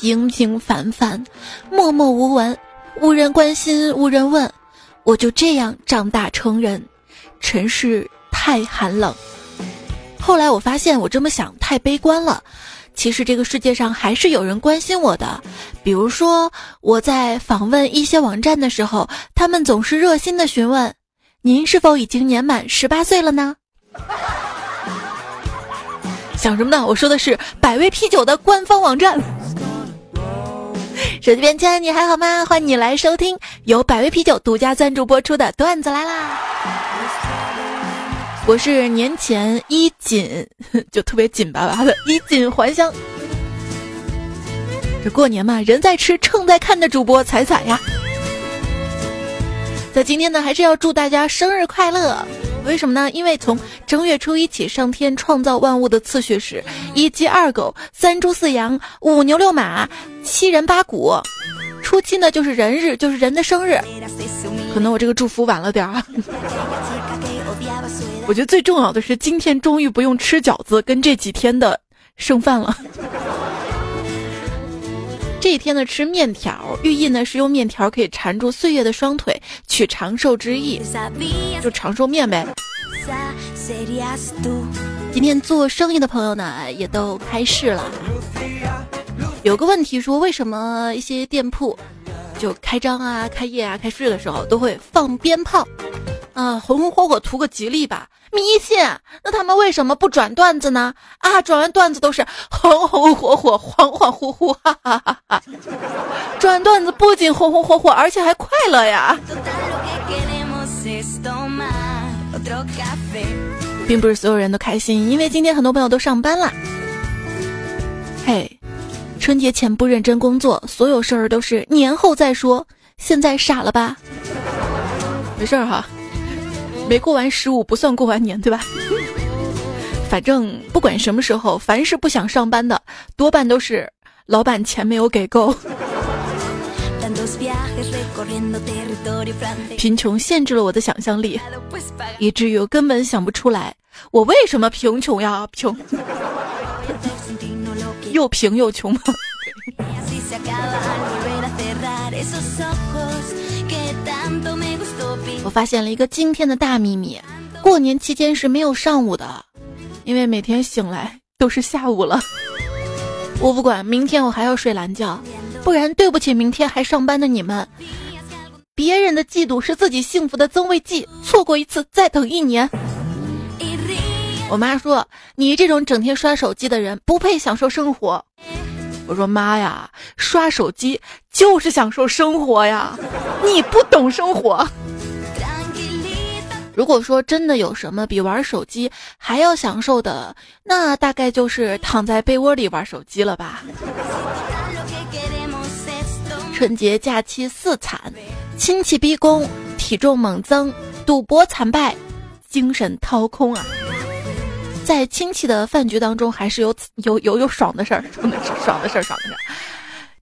平平凡凡，默默无闻，无人关心，无人问，我就这样长大成人。尘世太寒冷。后来我发现，我这么想太悲观了。其实这个世界上还是有人关心我的。比如说，我在访问一些网站的时候，他们总是热心的询问：“您是否已经年满十八岁了呢？”想什么呢？我说的是百威啤酒的官方网站。手机边亲，你还好吗？欢迎你来收听由百威啤酒独家赞助播出的段子来啦！我是年前衣锦，就特别紧巴巴的衣锦还乡。这过年嘛，人在吃，秤在看的主播彩彩呀。在今天呢，还是要祝大家生日快乐。为什么呢？因为从正月初一起，上天创造万物的次序是：一鸡二狗，三猪四羊，五牛六马，七人八股。初七呢，就是人日，就是人的生日。可能我这个祝福晚了点儿啊。我觉得最重要的是，今天终于不用吃饺子跟这几天的剩饭了。这一天呢，吃面条，寓意呢是用面条可以缠住岁月的双腿，取长寿之意，就长寿面呗。今天做生意的朋友呢，也都开市了。有个问题说，为什么一些店铺就开张啊、开业啊、开市的时候都会放鞭炮？啊，红红火火图个吉利吧，迷信。那他们为什么不转段子呢？啊，转完段子都是红红火火、恍恍惚惚，哈哈哈哈！转段子不仅红红火火，而且还快乐呀。并不是所有人都开心，因为今天很多朋友都上班了。嘿，春节前不认真工作，所有事儿都是年后再说。现在傻了吧？没事儿哈。没过完十五不算过完年，对吧？反正不管什么时候，凡是不想上班的，多半都是老板钱没有给够。贫穷限制了我的想象力，以至于我根本想不出来我为什么贫穷呀？穷，又贫又穷。发现了一个惊天的大秘密：过年期间是没有上午的，因为每天醒来都是下午了。我不管，明天我还要睡懒觉，不然对不起明天还上班的你们。别人的嫉妒是自己幸福的增味剂，错过一次再等一年。我妈说：“你这种整天刷手机的人不配享受生活。”我说妈呀，刷手机就是享受生活呀，你不懂生活。如果说真的有什么比玩手机还要享受的，那大概就是躺在被窝里玩手机了吧。春节假期四惨，亲戚逼宫，体重猛增，赌博惨败，精神掏空啊。在亲戚的饭局当中，还是有有有有爽的事儿，爽的事儿，爽的事儿。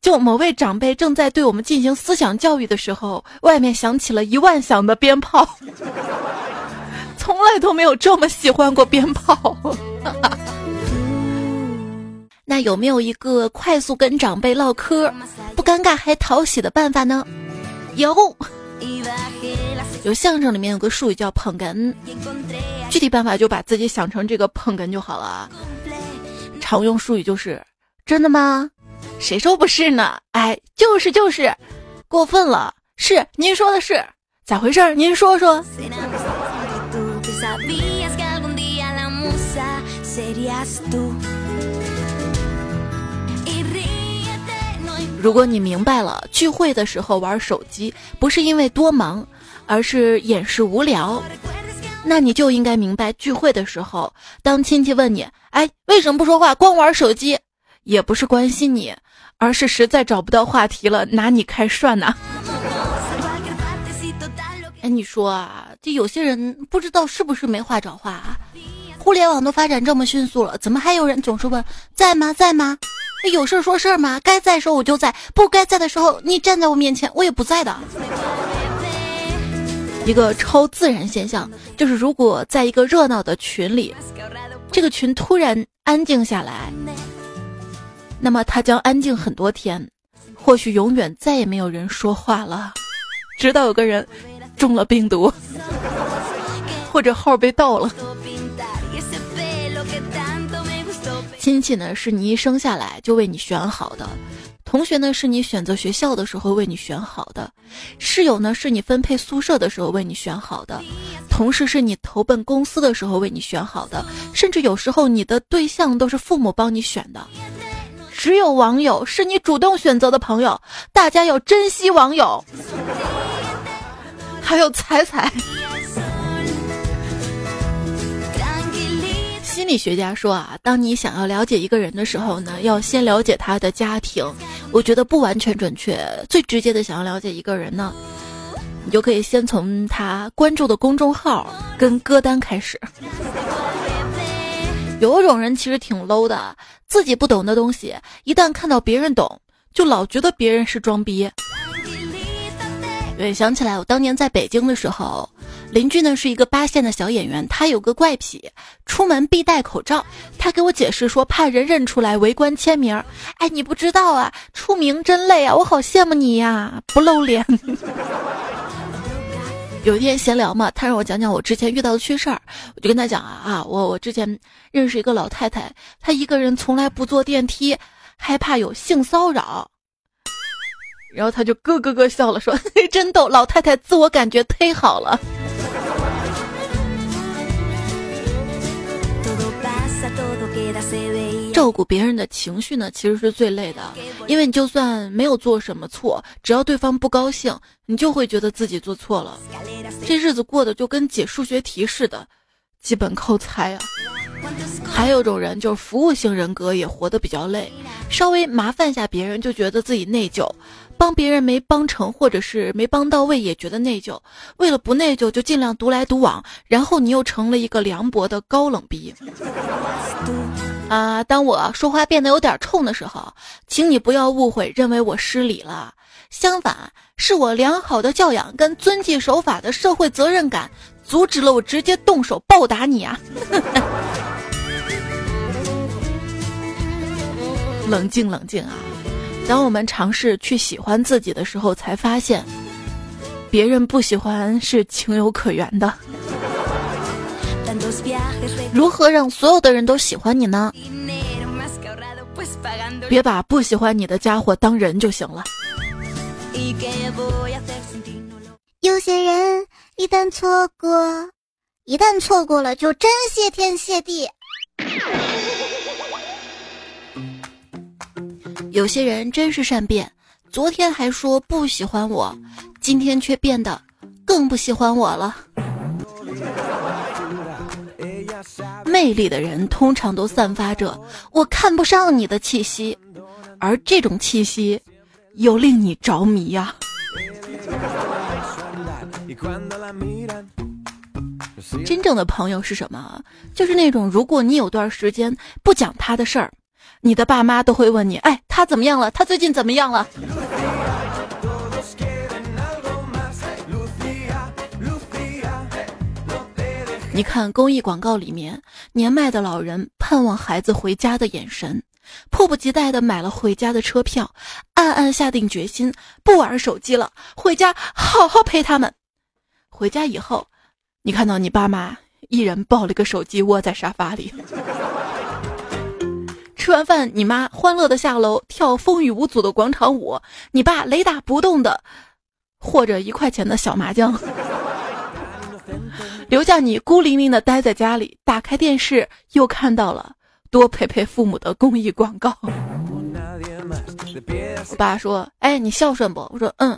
就某位长辈正在对我们进行思想教育的时候，外面响起了一万响的鞭炮，从来都没有这么喜欢过鞭炮。那有没有一个快速跟长辈唠嗑，不尴尬还讨喜的办法呢？有。有相声里面有个术语叫捧哏，具体办法就把自己想成这个捧哏就好了。常用术语就是真的吗？谁说不是呢？哎，就是就是，过分了。是您说的是咋回事？您说说。如果你明白了，聚会的时候玩手机不是因为多忙。而是掩饰无聊，那你就应该明白，聚会的时候，当亲戚问你，哎，为什么不说话，光玩手机，也不是关心你，而是实在找不到话题了，拿你开涮呢。哎，你说啊，这有些人不知道是不是没话找话啊？互联网都发展这么迅速了，怎么还有人总是问在吗，在吗？有事说事吗？该在时候我就在，不该在的时候，你站在我面前，我也不在的。一个超自然现象，就是如果在一个热闹的群里，这个群突然安静下来，那么他将安静很多天，或许永远再也没有人说话了，直到有个人中了病毒，或者号被盗了。亲戚呢，是你一生下来就为你选好的；同学呢，是你选择学校的时候为你选好的；室友呢，是你分配宿舍的时候为你选好的；同事是你投奔公司的时候为你选好的；甚至有时候你的对象都是父母帮你选的。只有网友是你主动选择的朋友，大家要珍惜网友。还有彩彩。心理学家说啊，当你想要了解一个人的时候呢，要先了解他的家庭。我觉得不完全准确。最直接的想要了解一个人呢，你就可以先从他关注的公众号跟歌单开始。有一种人其实挺 low 的，自己不懂的东西，一旦看到别人懂，就老觉得别人是装逼。对，想起来我当年在北京的时候。邻居呢是一个八线的小演员，他有个怪癖，出门必戴口罩。他给我解释说，怕人认出来围观签名。哎，你不知道啊，出名真累啊，我好羡慕你呀，不露脸。有一天闲聊嘛，他让我讲讲我之前遇到的趣事儿，我就跟他讲啊啊，我我之前认识一个老太太，她一个人从来不坐电梯，害怕有性骚扰。然后他就咯咯咯笑了，说 真逗，老太太自我感觉忒好了。照顾别人的情绪呢，其实是最累的，因为你就算没有做什么错，只要对方不高兴，你就会觉得自己做错了，这日子过得就跟解数学题似的，基本靠猜啊。还有种人就是服务型人格，也活得比较累，稍微麻烦下别人就觉得自己内疚，帮别人没帮成或者是没帮到位也觉得内疚，为了不内疚就尽量独来独往，然后你又成了一个凉薄的高冷逼。啊，当我说话变得有点冲的时候，请你不要误会，认为我失礼了。相反，是我良好的教养跟遵纪守法的社会责任感，阻止了我直接动手暴打你啊！冷静冷静啊！当我们尝试去喜欢自己的时候，才发现，别人不喜欢是情有可原的。如何让所有的人都喜欢你呢？别把不喜欢你的家伙当人就行了。有些人一旦错过，一旦错过了就真谢天谢地。有些人真是善变，昨天还说不喜欢我，今天却变得更不喜欢我了。魅力的人通常都散发着我看不上你的气息，而这种气息又令你着迷呀。真正的朋友是什么？就是那种如果你有段时间不讲他的事儿，你的爸妈都会问你：哎，他怎么样了？他最近怎么样了？你看公益广告里面，年迈的老人盼望孩子回家的眼神，迫不及待的买了回家的车票，暗暗下定决心不玩手机了，回家好好陪他们。回家以后，你看到你爸妈一人抱了个手机窝在沙发里，吃完饭，你妈欢乐的下楼跳风雨无阻的广场舞，你爸雷打不动的和着一块钱的小麻将。留下你孤零零的待在家里，打开电视又看到了多陪陪父母的公益广告。我爸说：“哎，你孝顺不？”我说：“嗯。”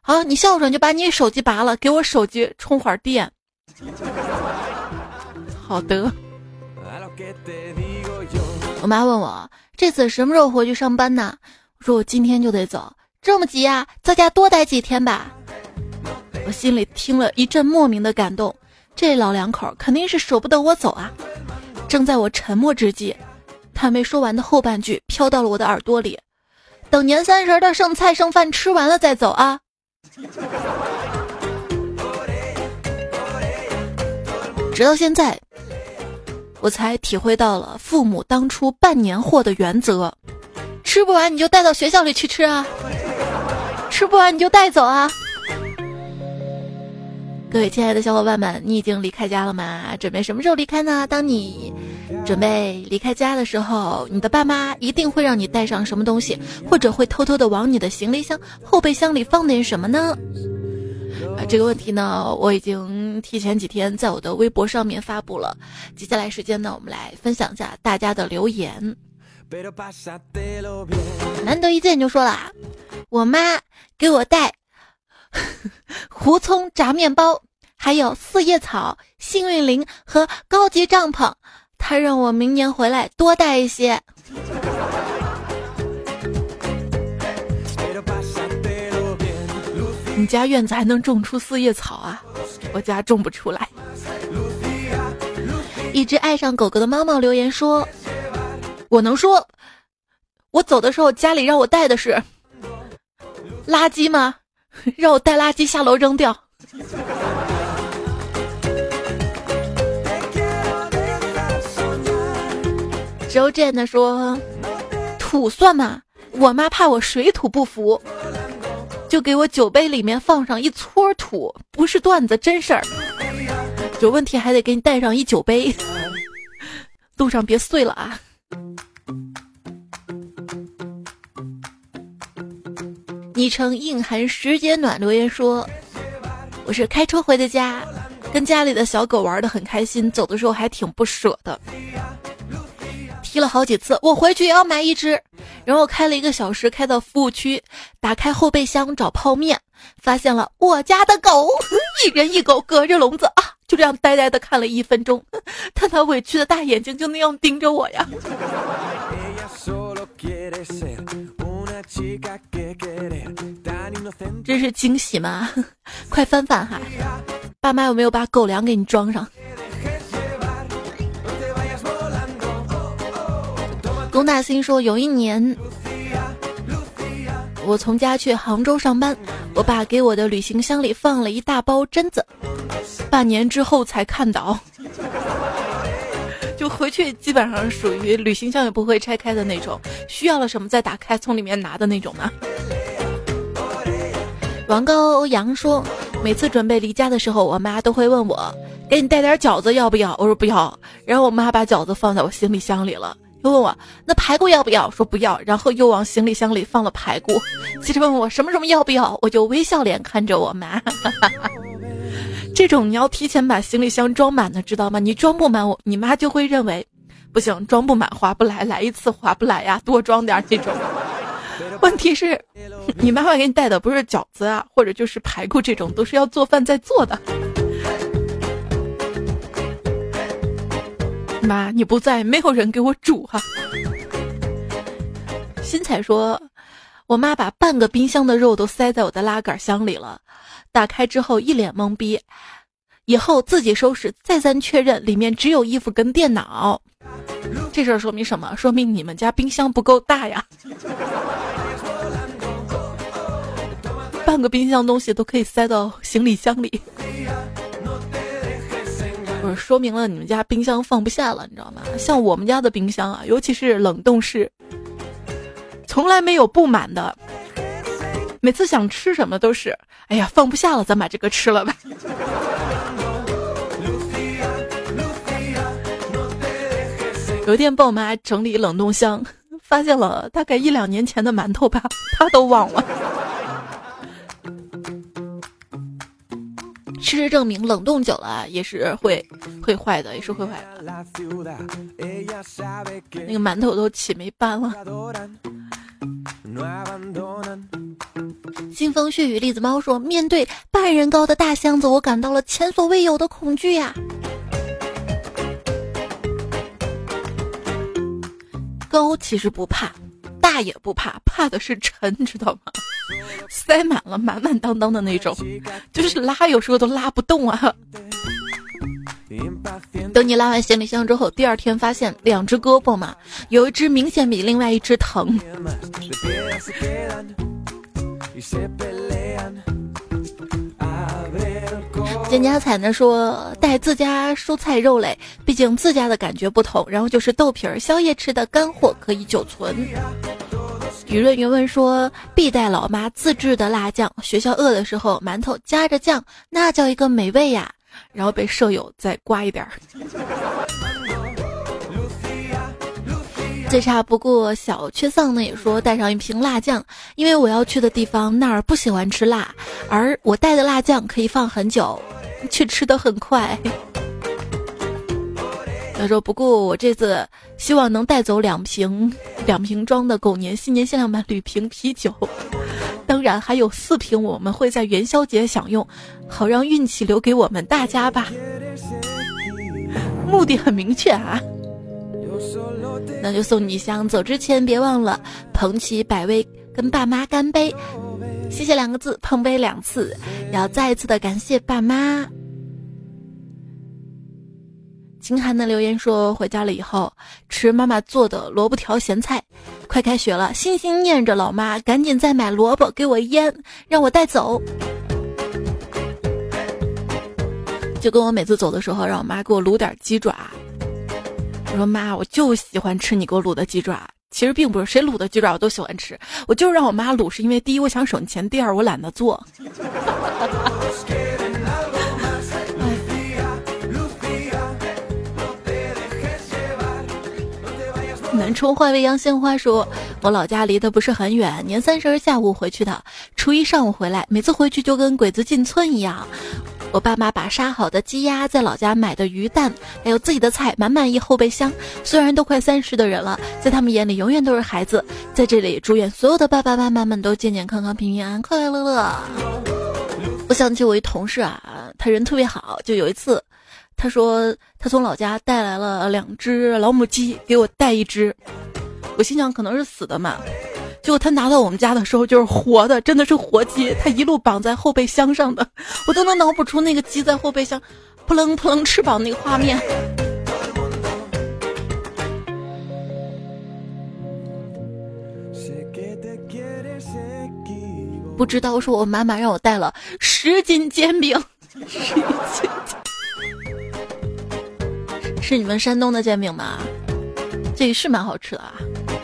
好，你孝顺就把你手机拔了，给我手机充会儿电。好的。我妈问我这次什么时候回去上班呢？我说我今天就得走，这么急啊？在家多待几天吧。我心里听了一阵莫名的感动。这老两口肯定是舍不得我走啊！正在我沉默之际，他没说完的后半句飘到了我的耳朵里：“等年三十的剩菜剩饭吃完了再走啊！”直到现在，我才体会到了父母当初办年货的原则：吃不完你就带到学校里去吃啊，吃不完你就带走啊。各位亲爱的小伙伴们，你已经离开家了吗？准备什么时候离开呢？当你准备离开家的时候，你的爸妈一定会让你带上什么东西，或者会偷偷的往你的行李箱后备箱里放点什么呢？啊，这个问题呢，我已经提前几天在我的微博上面发布了。接下来时间呢，我们来分享一下大家的留言。难得一见就说了，我妈给我带。胡葱炸面包，还有四叶草、幸运铃和高级帐篷。他让我明年回来多带一些。你家院子还能种出四叶草啊？我家种不出来。一只爱上狗狗的猫猫留言说：“我能说，我走的时候家里让我带的是垃圾吗？”让我带垃圾下楼扔掉。周震的说：“土算吗？我妈怕我水土不服，就给我酒杯里面放上一撮土，不是段子，真事儿。有问题还得给你带上一酒杯，路上别碎了啊。”昵称硬寒时节暖留言说：“我是开车回的家，跟家里的小狗玩的很开心，走的时候还挺不舍的，踢了好几次。我回去也要买一只。然后开了一个小时，开到服务区，打开后备箱找泡面，发现了我家的狗，一人一狗隔着笼子啊，就这样呆呆的看了一分钟，看 他委屈的大眼睛就那样盯着我呀。”这是惊喜吗？快翻翻哈！爸妈有没有把狗粮给你装上？龚大兴说，有一年我从家去杭州上班，我爸给我的旅行箱里放了一大包榛子，半年之后才看到。回去基本上属于旅行箱也不会拆开的那种，需要了什么再打开从里面拿的那种呢。王高阳说，每次准备离家的时候，我妈都会问我，给你带点饺子要不要？我说不要。然后我妈把饺子放在我行李箱里了，又问我那排骨要不要？说不要。然后又往行李箱里放了排骨，接着问我什么什么要不要？我就微笑脸看着我妈。这种你要提前把行李箱装满的，知道吗？你装不满，我你妈就会认为，不行，装不满划不来，来一次划不来呀，多装点这种。问题是，你妈妈给你带的不是饺子啊，或者就是排骨这种，都是要做饭再做的。妈，你不在，没有人给我煮哈。新彩说，我妈把半个冰箱的肉都塞在我的拉杆箱里了。打开之后一脸懵逼，以后自己收拾，再三确认里面只有衣服跟电脑。这事儿说明什么？说明你们家冰箱不够大呀！半个冰箱东西都可以塞到行李箱里，不是说明了你们家冰箱放不下了，你知道吗？像我们家的冰箱啊，尤其是冷冻室，从来没有不满的。每次想吃什么都是，哎呀，放不下了，咱把这个吃了吧。有一天帮我妈整理冷冻箱，发现了大概一两年前的馒头吧，她都忘了。事实证明，冷冻久了也是会会坏的，也是会坏的。那个馒头都起霉斑了。风血雨栗子猫说：“面对半人高的大箱子，我感到了前所未有的恐惧呀。高其实不怕，大也不怕，怕的是沉，知道吗？塞满了，满满当当的那种，就是拉有时候都拉不动啊。等你拉完行李箱之后，第二天发现两只胳膊嘛，有一只明显比另外一只疼。”蒹葭彩呢说带自家蔬菜肉类，毕竟自家的感觉不同。然后就是豆皮儿，宵夜吃的干货可以久存。雨润云问说：“必带老妈自制的辣酱，学校饿的时候，馒头夹着酱，那叫一个美味呀。”然后被舍友再刮一点儿。最差不过小缺丧呢，也说带上一瓶辣酱，因为我要去的地方那儿不喜欢吃辣，而我带的辣酱可以放很久，却吃的很快。他说：“不过我这次希望能带走两瓶两瓶装的狗年新年限量版铝瓶啤酒，当然还有四瓶我们会在元宵节享用，好让运气留给我们大家吧。目的很明确啊，那就送你一箱。走之前别忘了捧起百威，跟爸妈干杯。谢谢两个字，碰杯两次，要再一次的感谢爸妈。”秦寒的留言说：“回家了以后吃妈妈做的萝卜条咸菜，快开学了，心心念着老妈，赶紧再买萝卜给我腌，让我带走。就跟我每次走的时候，让我妈给我卤点鸡爪。说妈，我就喜欢吃你给我卤的鸡爪。其实并不是谁卤的鸡爪我都喜欢吃，我就是让我妈卤，是因为第一我想省钱，第二我懒得做。”南充换未央鲜花说：“我老家离得不是很远，年三十下午回去的，初一上午回来，每次回去就跟鬼子进村一样。我爸妈把杀好的鸡鸭，在老家买的鱼蛋，还有自己的菜，满满一后备箱。虽然都快三十的人了，在他们眼里永远都是孩子。在这里，祝愿所有的爸爸妈妈们都健健康康、平平安安、快快乐乐。”我想起我一同事啊，他人特别好，就有一次。他说他从老家带来了两只老母鸡，给我带一只。我心想可能是死的嘛，结果他拿到我们家的时候就是活的，真的是活鸡。他一路绑在后备箱上的，我都能脑补出那个鸡在后备箱扑棱扑棱翅膀那个画面。不知道说我妈妈让我带了十斤煎饼，十斤。是你们山东的煎饼吗？这个是蛮好吃的啊！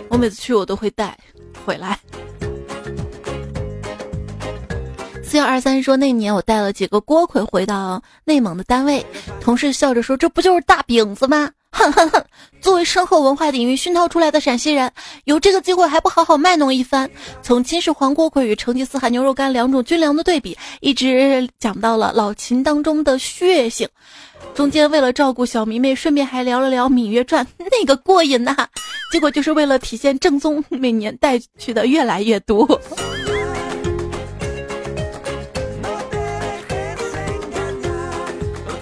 我每次去我都会带回来。四幺二三说那年我带了几个锅盔回到内蒙的单位，同事笑着说：“这不就是大饼子吗？”哼哼哼！作为深厚文化底蕴熏陶出来的陕西人，有这个机会还不好好卖弄一番？从金氏黄锅盔与成吉思汗牛肉干两种军粮的对比，一直讲到了老秦当中的血性。中间为了照顾小迷妹，顺便还聊了聊《芈月传》，那个过瘾呐！结果就是为了体现正宗，每年带去的越来越多。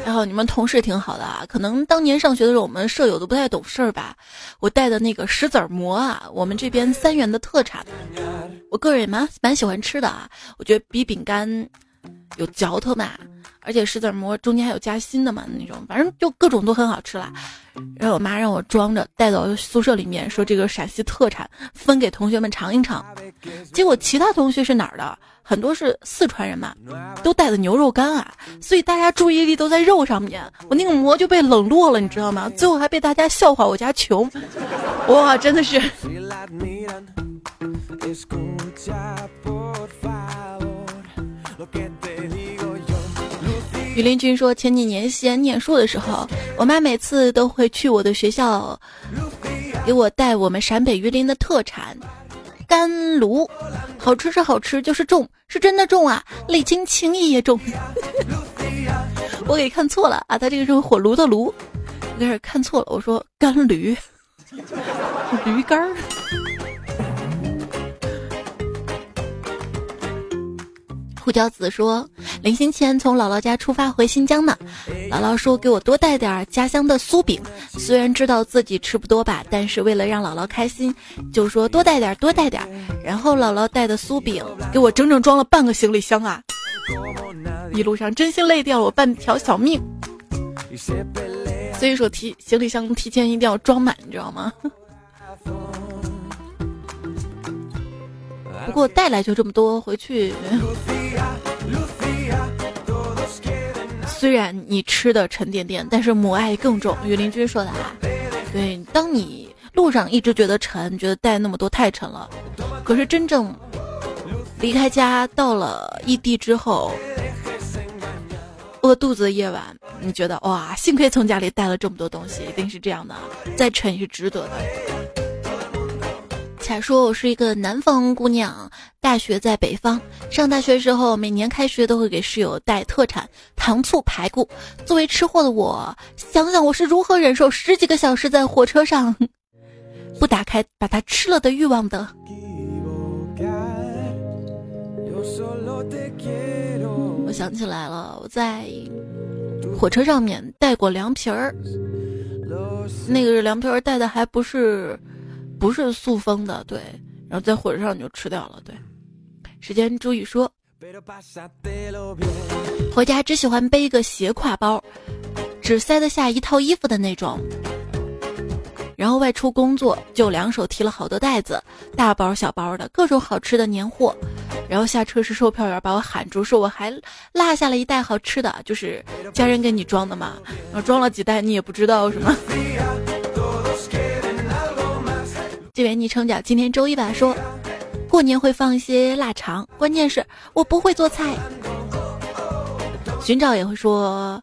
然后你们同事挺好的啊，可能当年上学的时候，我们舍友都不太懂事儿吧。我带的那个石子馍啊，我们这边三元的特产，我个人也蛮蛮喜欢吃的啊，我觉得比饼干有嚼头嘛。而且石子馍中间还有夹心的嘛那种，反正就各种都很好吃啦。然后我妈让我装着带到宿舍里面，说这个陕西特产，分给同学们尝一尝。结果其他同学是哪儿的？很多是四川人嘛，都带的牛肉干啊，所以大家注意力都在肉上面，我那个馍就被冷落了，你知道吗？最后还被大家笑话我家穷，哇，真的是。雨林君说：“前几年西安念书的时候，我妈每次都会去我的学校，给我带我们陕北榆林的特产干炉，好吃是好吃，就是重，是真的重啊！礼轻情意也重。我给看错了啊，他这个是火炉的炉，有点看错了。我说干驴，驴肝儿。”胡椒子说：“临行前从姥姥家出发回新疆呢，姥姥说给我多带点家乡的酥饼。虽然知道自己吃不多吧，但是为了让姥姥开心，就说多带点，多带点。然后姥姥带的酥饼给我整整装了半个行李箱啊！一路上真心累掉了我半条小命。所以说提行李箱提前一定要装满，你知道吗？”不过带来就这么多，回去。虽然你吃的沉甸甸，但是母爱更重。雨林君说的啊，对，当你路上一直觉得沉，觉得带那么多太沉了，可是真正离开家到了异地之后，饿肚子的夜晚，你觉得哇，幸亏从家里带了这么多东西，一定是这样的，再沉也是值得的。彩说我是一个南方姑娘，大学在北方，上大学时候每年开学都会给室友带特产糖醋排骨。作为吃货的我，想想我是如何忍受十几个小时在火车上不打开把它吃了的欲望的。我想起来了，我在火车上面带过凉皮儿，那个凉皮儿带的还不是不是塑封的，对，然后在火车上就吃掉了，对。时间朱宇说，回家只喜欢背一个斜挎包，只塞得下一套衣服的那种。然后外出工作，就两手提了好多袋子，大包小包的各种好吃的年货。然后下车时，售票员把我喊住，说我还落下了一袋好吃的，就是家人给你装的嘛。然后装了几袋，你也不知道是吗？这位昵称叫今天周一吧，说过年会放一些腊肠，关键是我不会做菜。寻找也会说。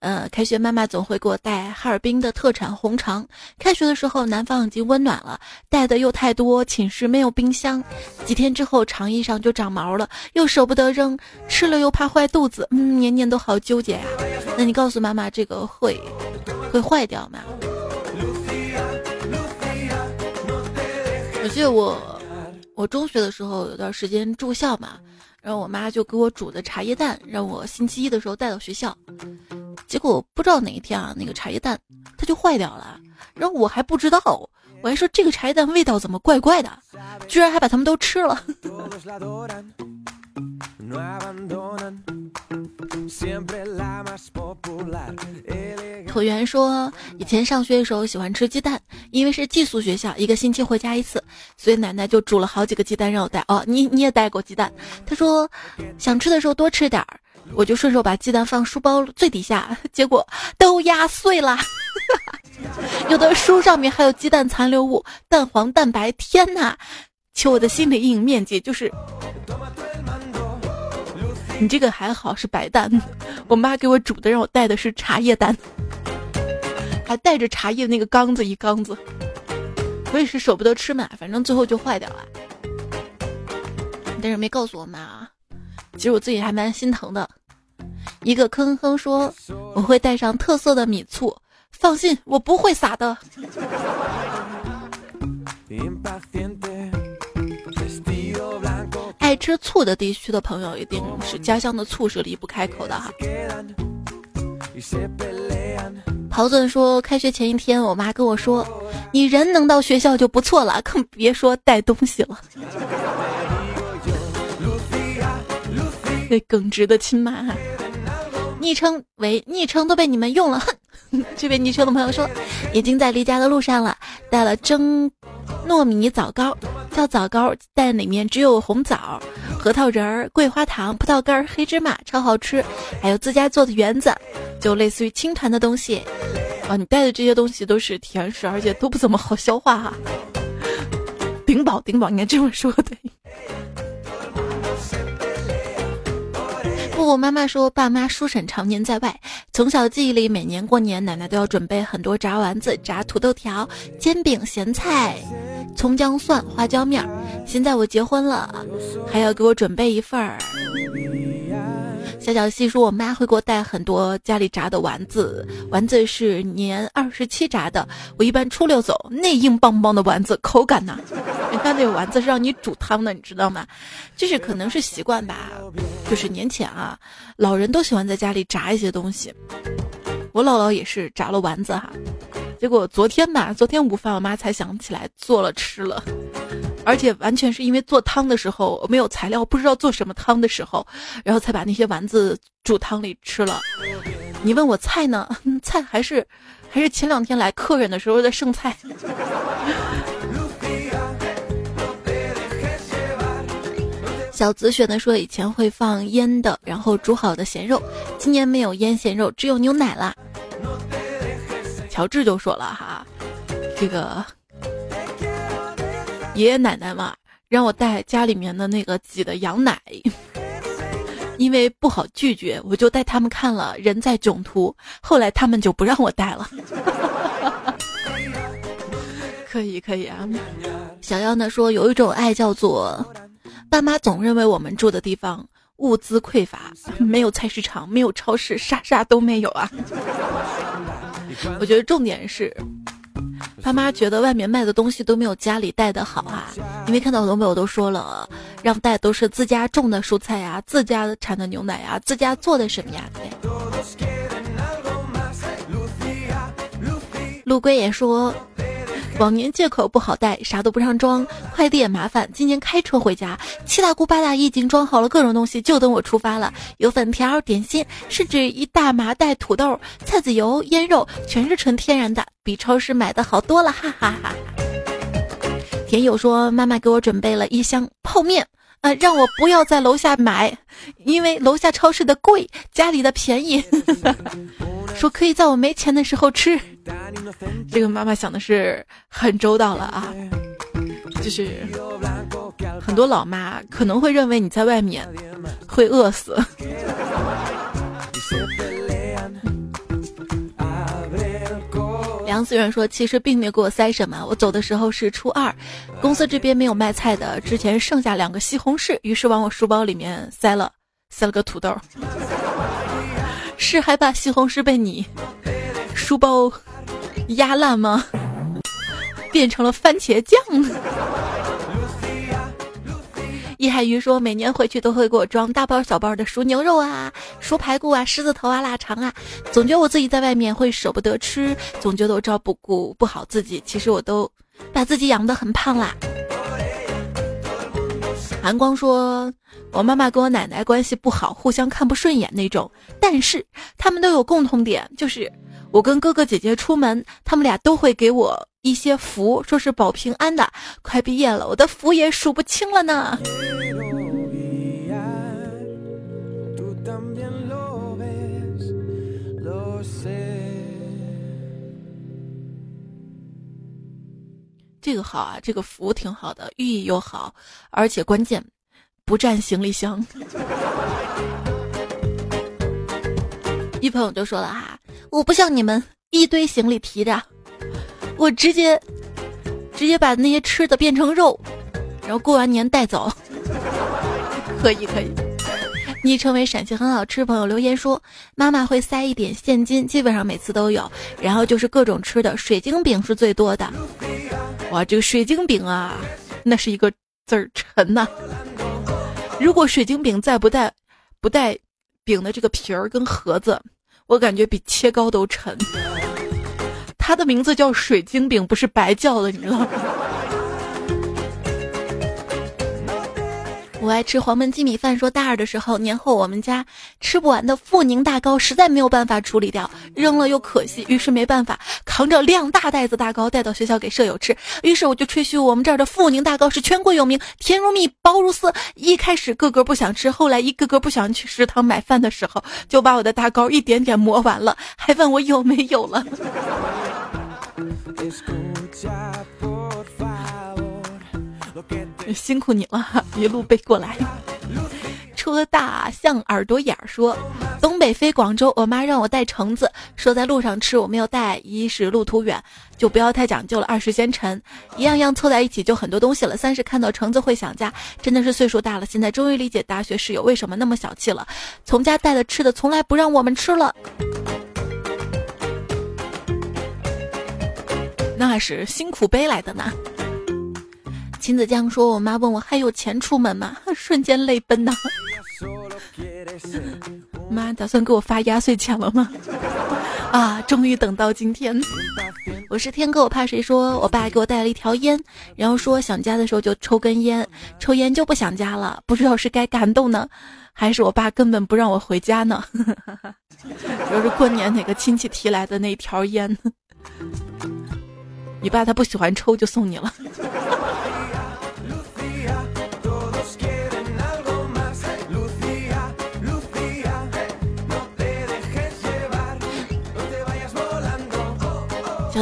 呃，开学妈妈总会给我带哈尔滨的特产红肠。开学的时候，南方已经温暖了，带的又太多，寝室没有冰箱。几天之后，肠衣上就长毛了，又舍不得扔，吃了又怕坏肚子，嗯，年年都好纠结呀。那你告诉妈妈，这个会会坏掉吗？我记得我我中学的时候有段时间住校嘛，然后我妈就给我煮的茶叶蛋，让我星期一的时候带到学校。结果不知道哪一天啊，那个茶叶蛋它就坏掉了，然后我还不知道，我还说这个茶叶蛋味道怎么怪怪的，居然还把它们都吃了。椭圆说，以前上学的时候喜欢吃鸡蛋，因为是寄宿学校，一个星期回家一次，所以奶奶就煮了好几个鸡蛋让我带。哦，你你也带过鸡蛋？他说，想吃的时候多吃点儿。我就顺手把鸡蛋放书包最底下，结果都压碎了。有的书上面还有鸡蛋残留物，蛋黄、蛋白。天哪！求我的心理阴影面积就是……你这个还好是白蛋，我妈给我煮的，让我带的是茶叶蛋，还带着茶叶那个缸子一缸子。我也是舍不得吃嘛，反正最后就坏掉了。但是没告诉我妈啊，其实我自己还蛮心疼的。一个哼哼说：“我会带上特色的米醋，放心，我不会撒的。”爱吃醋的地区的朋友，一定是家乡的醋是离不开口的哈。陶子说：“开学前一天，我妈跟我说，你人能到学校就不错了，更别说带东西了。” 那耿直的亲妈哈。昵称为昵称都被你们用了，哼！这位昵称的朋友说，已经在离家的路上了，带了蒸糯米枣糕，叫枣糕，但里面只有红枣、核桃仁儿、桂花糖、葡萄干、黑芝麻，超好吃。还有自家做的圆子，就类似于青团的东西。啊，你带的这些东西都是甜食，而且都不怎么好消化哈。顶饱顶饱，应该这么说对。我妈妈说，爸妈叔婶常年在外，从小记忆里，每年过年，奶奶都要准备很多炸丸子、炸土豆条、煎饼、咸菜、葱姜蒜、花椒面。现在我结婚了，还要给我准备一份儿。小小细说，我妈会给我带很多家里炸的丸子，丸子是年二十七炸的。我一般初六走，那硬邦邦的丸子，口感呢！你看那个丸子是让你煮汤的，你知道吗？就是可能是习惯吧。就是年前啊，老人都喜欢在家里炸一些东西，我姥姥也是炸了丸子哈。结果昨天吧，昨天午饭我妈才想起来做了吃了。而且完全是因为做汤的时候没有材料，不知道做什么汤的时候，然后才把那些丸子煮汤里吃了。你问我菜呢？菜还是还是前两天来客人的时候的剩菜。小紫选的说以前会放腌的，然后煮好的咸肉，今年没有腌咸肉，只有牛奶啦。乔治就说了哈，这个。爷爷奶奶嘛，让我带家里面的那个挤的羊奶，因为不好拒绝，我就带他们看了《人在囧途》，后来他们就不让我带了。可以可以啊，小妖呢说有一种爱叫做，爸妈总认为我们住的地方物资匮乏，没有菜市场，没有超市，啥啥都没有啊。我觉得重点是，爸妈觉得外面卖的东西都没有家里带的好啊，因为看到很多朋友都说了，让带都是自家种的蔬菜呀，自家产的牛奶呀，自家做的什么呀？陆龟也说。往年借口不好带，啥都不让装，快递也麻烦。今年开车回家，七大姑八大姨已经装好了各种东西，就等我出发了。有粉条、点心，甚至一大麻袋土豆、菜籽油、腌肉，全是纯天然的，比超市买的好多了，哈哈哈。田友说，妈妈给我准备了一箱泡面，呃，让我不要在楼下买，因为楼下超市的贵，家里的便宜。说可以在我没钱的时候吃，这个妈妈想的是很周到了啊，就是很多老妈可能会认为你在外面会饿死。梁思远说：“其实并没有给我塞什么，我走的时候是初二，公司这边没有卖菜的，之前剩下两个西红柿，于是往我书包里面塞了，塞了个土豆。”是害怕西红柿被你书包压烂吗？变成了番茄酱。易海鱼说，每年回去都会给我装大包小包的熟牛肉啊、熟排骨啊、狮子头啊、腊肠啊。总觉得我自己在外面会舍不得吃，总觉得我照顾不好自己。其实我都把自己养得很胖啦。韩光说。我妈妈跟我奶奶关系不好，互相看不顺眼那种。但是他们都有共同点，就是我跟哥哥姐姐出门，他们俩都会给我一些福，说是保平安的。快毕业了，我的福也数不清了呢。这个好啊，这个福挺好的，寓意又好，而且关键。不占行李箱。一朋友就说了哈，我不像你们一堆行李提着，我直接直接把那些吃的变成肉，然后过完年带走。可 以可以。昵称为陕西很好吃朋友留言说，妈妈会塞一点现金，基本上每次都有，然后就是各种吃的，水晶饼是最多的。哇，这个水晶饼啊，那是一个字儿沉呐。如果水晶饼再不带，不带饼的这个皮儿跟盒子，我感觉比切糕都沉。它的名字叫水晶饼，不是白叫的，你知道吗？我爱吃黄焖鸡米饭。说大二的时候，年后我们家吃不完的富宁大糕实在没有办法处理掉，扔了又可惜，于是没办法扛着两大袋子大糕带到学校给舍友吃。于是我就吹嘘我们这儿的富宁大糕是全国有名，甜如蜜，薄如丝。一开始个个不想吃，后来一个个不想去食堂买饭的时候，就把我的大糕一点点磨完了，还问我有没有了。辛苦你了，一路背过来。车大象耳朵眼儿说，东北飞广州，我妈让我带橙子，说在路上吃，我没有带，一是路途远，就不要太讲究了；二是嫌沉，一样样凑在一起就很多东西了；三是看到橙子会想家，真的是岁数大了，现在终于理解大学室友为什么那么小气了，从家带的吃的从来不让我们吃了，那是辛苦背来的呢。秦子江说：“我妈问我还有钱出门吗？瞬间泪奔呐！妈打算给我发压岁钱了吗？啊，终于等到今天！我是天哥，我怕谁？说我爸给我带了一条烟，然后说想家的时候就抽根烟，抽烟就不想家了。不知道是该感动呢，还是我爸根本不让我回家呢？就是过年哪个亲戚提来的那条烟，你爸他不喜欢抽，就送你了。”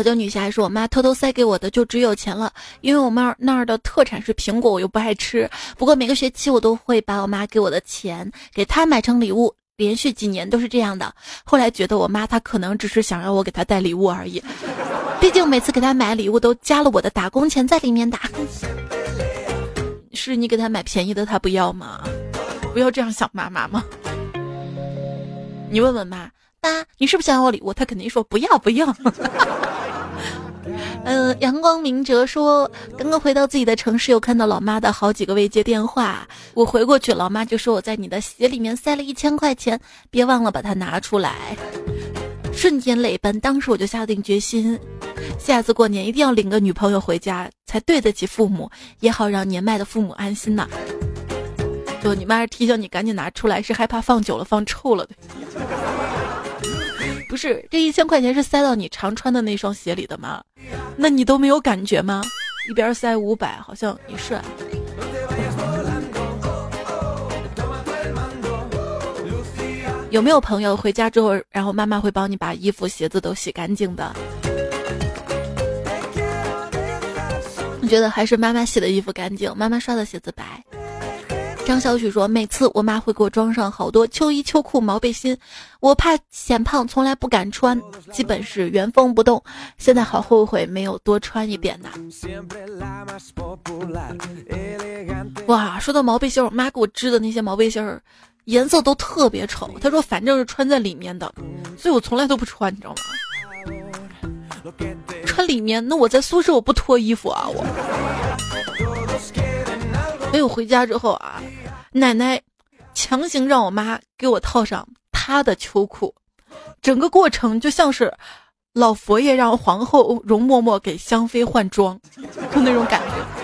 小小九女侠说我妈偷偷塞给我的，就只有钱了。因为我妈那儿的特产是苹果，我又不爱吃。不过每个学期我都会把我妈给我的钱给她买成礼物，连续几年都是这样的。后来觉得我妈她可能只是想让我给她带礼物而已，毕竟每次给她买礼物都加了我的打工钱在里面的。是你给她买便宜的，她不要吗？不要这样想妈妈吗？你问问妈，妈，你是不是想要我礼物？他肯定说不要不要。嗯，阳光明哲说，刚刚回到自己的城市，又看到老妈的好几个未接电话，我回过去，老妈就说我在你的鞋里面塞了一千块钱，别忘了把它拿出来。瞬间泪奔，当时我就下定决心，下次过年一定要领个女朋友回家，才对得起父母，也好让年迈的父母安心呐。就你妈是提醒你赶紧拿出来，是害怕放久了放臭了的。不是，这一千块钱是塞到你常穿的那双鞋里的吗？那你都没有感觉吗？一边塞五百，好像也是。有没有朋友回家之后，然后妈妈会帮你把衣服、鞋子都洗干净的？我觉得还是妈妈洗的衣服干净，妈妈刷的鞋子白。张小许说：“每次我妈会给我装上好多秋衣秋裤、毛背心，我怕显胖，从来不敢穿，基本是原封不动。现在好后悔没有多穿一点呐。”哇，说到毛背心，我妈给我织的那些毛背心儿，颜色都特别丑。她说：“反正是穿在里面的，所以我从来都不穿，你知道吗？穿里面，那我在宿舍我不脱衣服啊，我。”没有回家之后啊。奶奶强行让我妈给我套上她的秋裤，整个过程就像是老佛爷让皇后容嬷嬷给香妃换装，就那种感觉。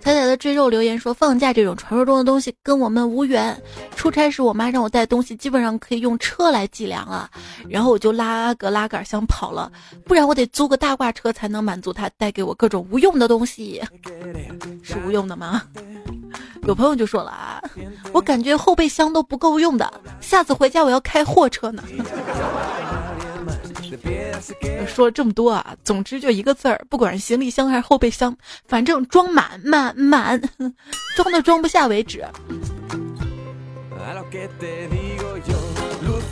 彩彩的赘肉留言说：“放假这种传说中的东西跟我们无缘。出差时，我妈让我带东西，基本上可以用车来计量了。然后我就拉个拉杆箱跑了，不然我得租个大挂车才能满足她带给我各种无用的东西。是无用的吗？有朋友就说了啊，我感觉后备箱都不够用的，下次回家我要开货车呢。”说了这么多啊，总之就一个字儿，不管是行李箱还是后备箱，反正装满满满，装的装不下为止。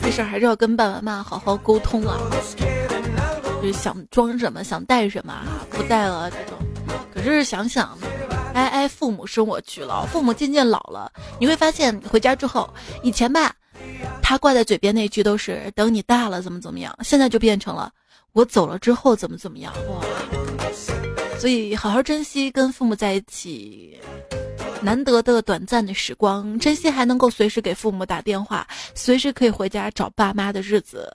这事儿还是要跟爸爸妈妈好好沟通啊，就是想装什么想带什么，不带了这种。可是想想，挨挨父母生我去了，父母渐渐老了，你会发现回家之后，以前吧。他挂在嘴边那句都是等你大了怎么怎么样，现在就变成了我走了之后怎么怎么样哇！所以好好珍惜跟父母在一起难得的短暂的时光，珍惜还能够随时给父母打电话，随时可以回家找爸妈的日子。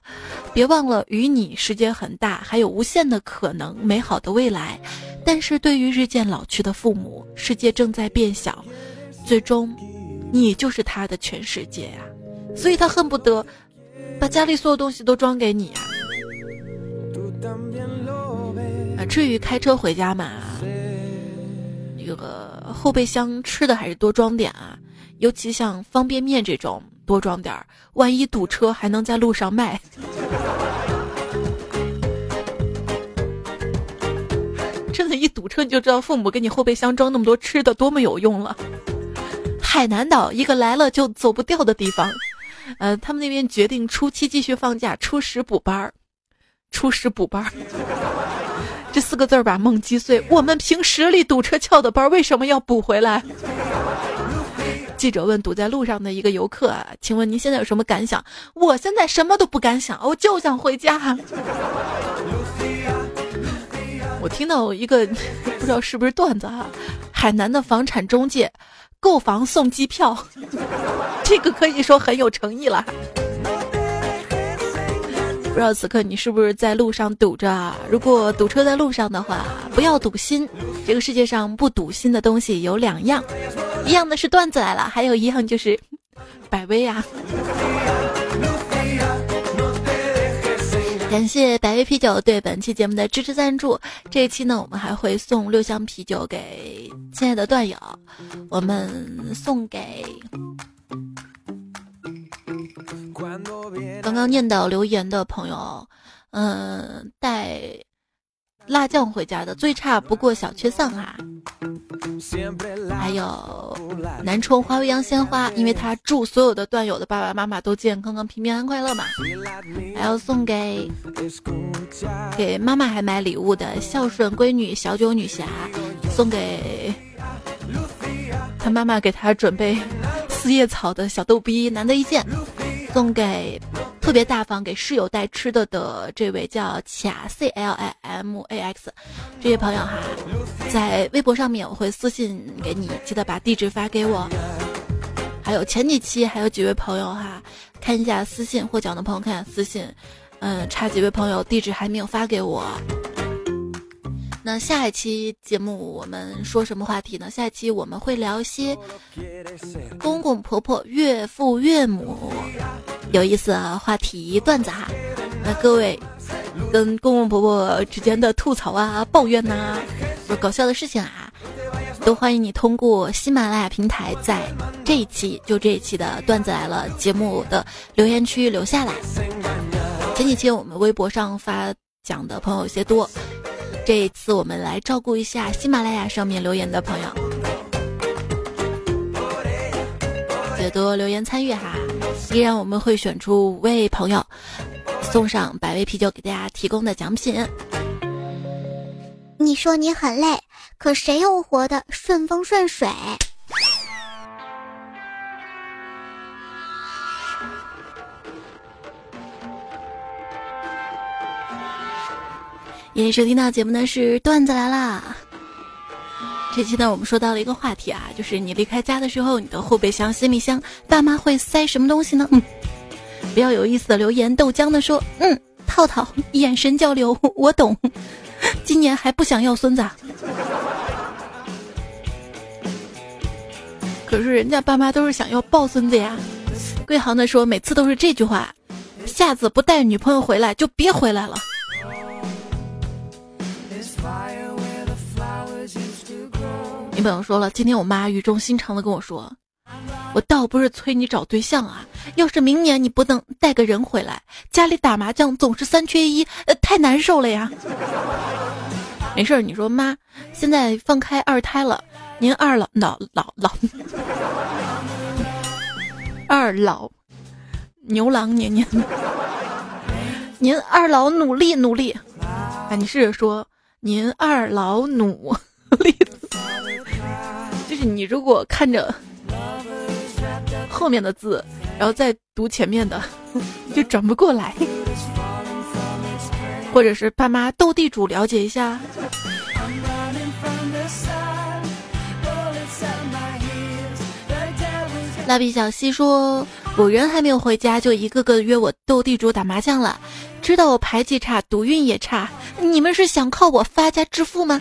别忘了，与你世界很大，还有无限的可能，美好的未来。但是对于日渐老去的父母，世界正在变小，最终，你就是他的全世界呀。所以他恨不得把家里所有东西都装给你啊！至于开车回家嘛，这个后备箱吃的还是多装点啊，尤其像方便面这种多装点儿，万一堵车还能在路上卖。真的，一堵车你就知道父母给你后备箱装那么多吃的多么有用了。海南岛一个来了就走不掉的地方。呃，他们那边决定初七继续放假，初十补班儿，初十补班儿，这四个字儿把梦击碎。我们凭实力堵车翘的班，为什么要补回来？记者问堵在路上的一个游客啊：“请问您现在有什么感想？”我现在什么都不敢想，我就想回家。我听到一个不知道是不是段子啊，海南的房产中介。购房送机票，这个可以说很有诚意了。不知道此刻你是不是在路上堵着？如果堵车在路上的话，不要堵心。这个世界上不堵心的东西有两样，一样的是段子来了，还有一样就是百威啊。感谢百威啤酒对本期节目的支持赞助。这一期呢，我们还会送六箱啤酒给亲爱的段友。我们送给刚刚念到留言的朋友，嗯，带辣酱回家的最差不过小缺丧哈。还有南充花未央鲜花，因为他祝所有的段友的爸爸妈妈都健康康、平平安安、快乐嘛。还要送给给妈妈还买礼物的孝顺闺女小九女侠，送给他妈妈给他准备四叶草的小逗逼，难得一见。送给特别大方给室友带吃的的这位叫卡 C L I M A X，这位朋友哈，在微博上面我会私信给你，记得把地址发给我。还有前几期还有几位朋友哈，看一下私信获奖的朋友看下私信，嗯，差几位朋友地址还没有发给我。那下一期节目我们说什么话题呢？下一期我们会聊一些公公婆婆、岳父岳母有意思的话题段子哈。那各位跟公公婆婆之间的吐槽啊、抱怨呐，有搞笑的事情啊，都欢迎你通过喜马拉雅平台在这一期就这一期的段子来了节目的留言区留下来。前几期我们微博上发讲的朋友有些多。这一次，我们来照顾一下喜马拉雅上面留言的朋友，多多留言参与哈。依然我们会选出五位朋友，送上百威啤酒给大家提供的奖品。你说你很累，可谁又活得顺风顺水？您收听到节目呢是段子来啦。这期呢我们说到了一个话题啊，就是你离开家的时候，你的后备箱、行李箱，爸妈会塞什么东西呢？嗯，比较有意思的留言，豆浆的说，嗯，套套，眼神交流，我懂。今年还不想要孙子，可是人家爸妈都是想要抱孙子呀。贵行的说，每次都是这句话，下次不带女朋友回来就别回来了。女朋友说了，今天我妈语重心长的跟我说：“我倒不是催你找对象啊，要是明年你不能带个人回来，家里打麻将总是三缺一，呃，太难受了呀。”没事儿，你说妈，现在放开二胎了，您二老老老老二老牛郎年年，您二老努力努力，哎，你试着说，您二老努力。就是你如果看着后面的字，然后再读前面的，就转不过来。或者是爸妈斗地主了解一下。蜡笔小新说：“我人还没有回家，就一个个约我斗地主、打麻将了。知道我牌技差，赌运也差，你们是想靠我发家致富吗？”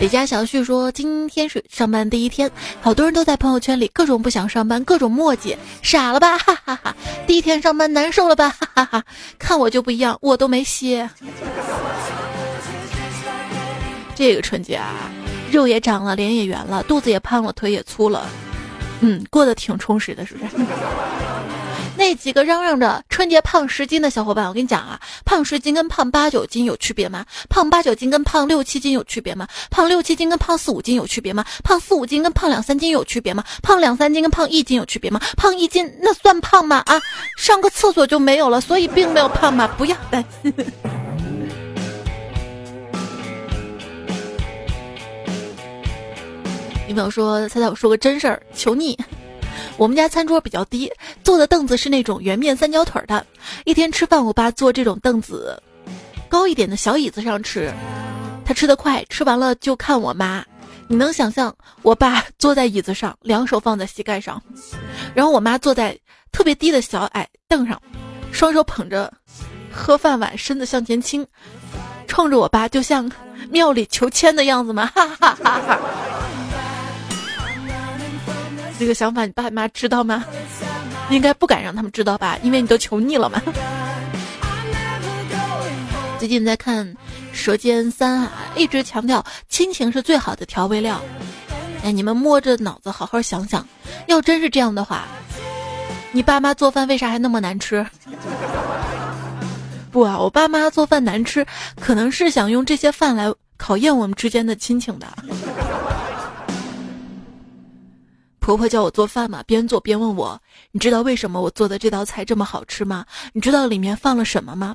李家小旭说：“今天是上班第一天，好多人都在朋友圈里各种不想上班，各种墨迹，傻了吧？哈哈哈！第一天上班难受了吧？哈哈哈！看我就不一样，我都没歇。这个春节啊，肉也长了，脸也圆了，肚子也胖了，腿也粗了，嗯，过得挺充实的，是不是？”那几个嚷嚷着春节胖十斤的小伙伴，我跟你讲啊，胖十斤跟胖八九斤有区别吗？胖八九斤跟胖六七斤有区别吗？胖六七斤跟胖四五斤有区别吗？胖四五斤跟胖两三斤有区别吗？胖两三斤跟胖一斤有区别吗？胖一斤那算胖吗？啊，上个厕所就没有了，所以并没有胖嘛，不要担心。女朋友说：“猜猜我说个真事儿，求你。”我们家餐桌比较低，坐的凳子是那种圆面三角腿的。一天吃饭，我爸坐这种凳子高一点的小椅子上吃，他吃得快，吃完了就看我妈。你能想象我爸坐在椅子上，两手放在膝盖上，然后我妈坐在特别低的小矮凳上，双手捧着喝饭碗，身子向前倾，冲着我爸，就像庙里求签的样子吗？哈哈哈哈。这个想法，你爸妈知道吗？应该不敢让他们知道吧，因为你都求腻了嘛。最近在看《舌尖三》啊，一直强调亲情是最好的调味料。哎，你们摸着脑子好好想想，要真是这样的话，你爸妈做饭为啥还那么难吃？不啊，我爸妈做饭难吃，可能是想用这些饭来考验我们之间的亲情的。婆婆叫我做饭嘛，边做边问我：“你知道为什么我做的这道菜这么好吃吗？你知道里面放了什么吗？”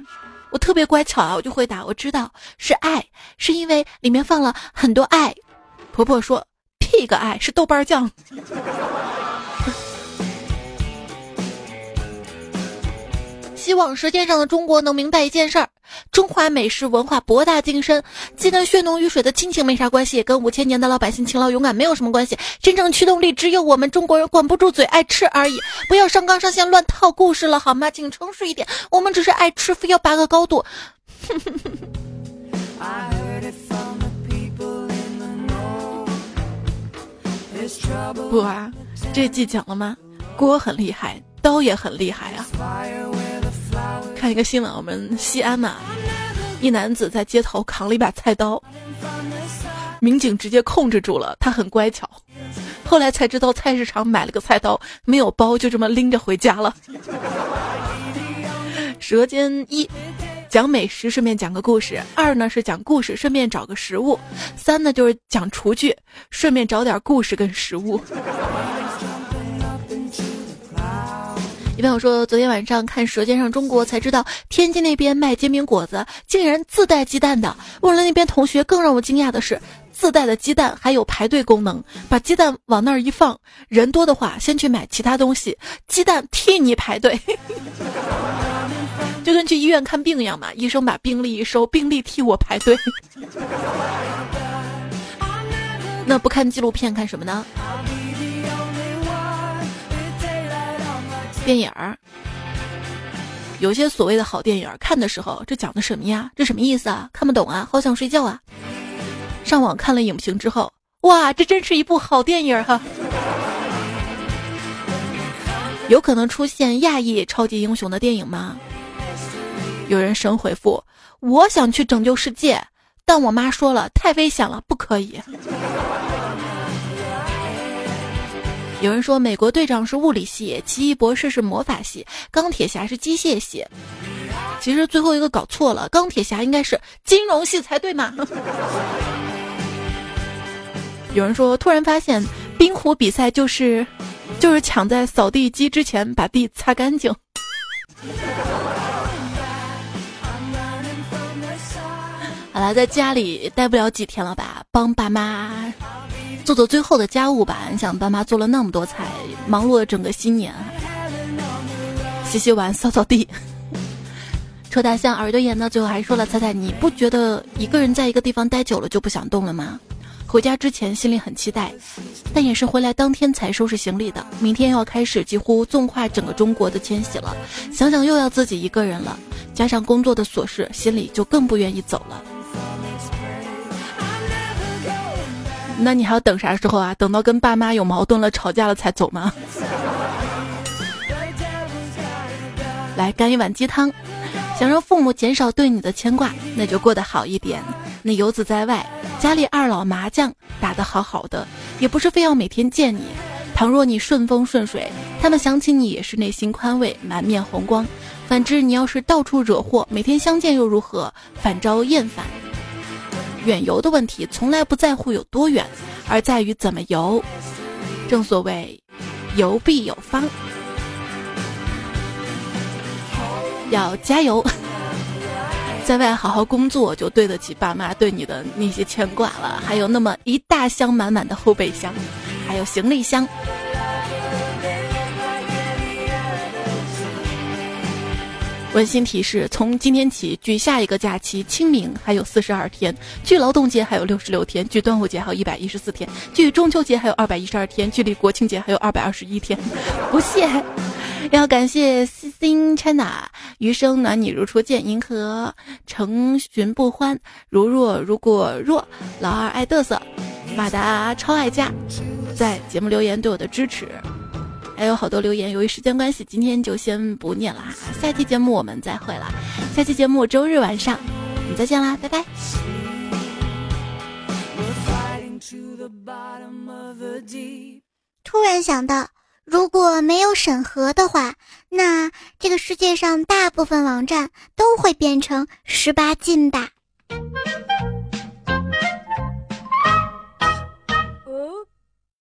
我特别乖巧啊，我就回答：“我知道，是爱，是因为里面放了很多爱。”婆婆说：“屁个爱，是豆瓣酱。”希望《舌尖上的中国》能明白一件事儿：中华美食文化博大精深，既跟血浓于水的亲情没啥关系，也跟五千年的老百姓勤劳勇敢没有什么关系。真正驱动力只有我们中国人管不住嘴，爱吃而已。不要上纲上线乱套故事了好吗？请诚实一点，我们只是爱吃，非要拔个高度。不啊，这季讲了吗？锅很厉害，刀也很厉害啊。看一个新闻，我们西安嘛，一男子在街头扛了一把菜刀，民警直接控制住了，他很乖巧。后来才知道菜市场买了个菜刀，没有包，就这么拎着回家了。舌尖一，讲美食顺便讲个故事；二呢是讲故事顺便找个食物；三呢就是讲厨具，顺便找点故事跟食物。朋友说，昨天晚上看《舌尖上中国》才知道，天津那边卖煎饼果子竟然自带鸡蛋的。问了那边同学，更让我惊讶的是，自带的鸡蛋还有排队功能，把鸡蛋往那儿一放，人多的话先去买其他东西，鸡蛋替你排队，就跟去医院看病一样嘛。医生把病历一收，病历替我排队。那不看纪录片看什么呢？电影儿，有些所谓的好电影儿，看的时候这讲的什么呀？这什么意思啊？看不懂啊，好想睡觉啊！上网看了影评之后，哇，这真是一部好电影儿哈！有可能出现亚裔超级英雄的电影吗？有人神回复：我想去拯救世界，但我妈说了，太危险了，不可以。有人说美国队长是物理系，奇异博士是魔法系，钢铁侠是机械系。其实最后一个搞错了，钢铁侠应该是金融系才对嘛。有人说突然发现冰壶比赛就是就是抢在扫地机之前把地擦干净。好了，在家里待不了几天了吧，帮爸妈。做做最后的家务吧，你想爸妈做了那么多菜，忙碌了整个新年，洗洗碗、扫扫地。臭大象耳朵眼呢，最后还说了：“彩彩，你不觉得一个人在一个地方待久了就不想动了吗？回家之前心里很期待，但也是回来当天才收拾行李的。明天要开始几乎纵跨整个中国的迁徙了，想想又要自己一个人了，加上工作的琐事，心里就更不愿意走了。”那你还要等啥时候啊？等到跟爸妈有矛盾了、吵架了才走吗？来干一碗鸡汤，想让父母减少对你的牵挂，那就过得好一点。那游子在外，家里二老麻将打得好好的，也不是非要每天见你。倘若你顺风顺水，他们想起你也是内心宽慰、满面红光；反之，你要是到处惹祸，每天相见又如何？反招厌烦。远游的问题从来不在乎有多远，而在于怎么游。正所谓，游必有方，要加油，在外好好工作，就对得起爸妈对你的那些牵挂了。还有那么一大箱满满的后备箱，还有行李箱。温馨提示：从今天起，距下一个假期清明还有四十二天，距劳动节还有六十六天，距端午节还有一百一十四天，距中秋节还有二百一十二天，距离国庆节还有二百二十一天。不谢，要感谢 Sing China、余生暖你如初见、银河成寻不欢、如若如果若、老二爱嘚瑟、马达超爱家，在节目留言对我的支持。还有好多留言，由于时间关系，今天就先不念了哈。下期节目我们再会了，下期节目周日晚上，我们再见啦，拜拜。突然想到，如果没有审核的话，那这个世界上大部分网站都会变成十八禁吧。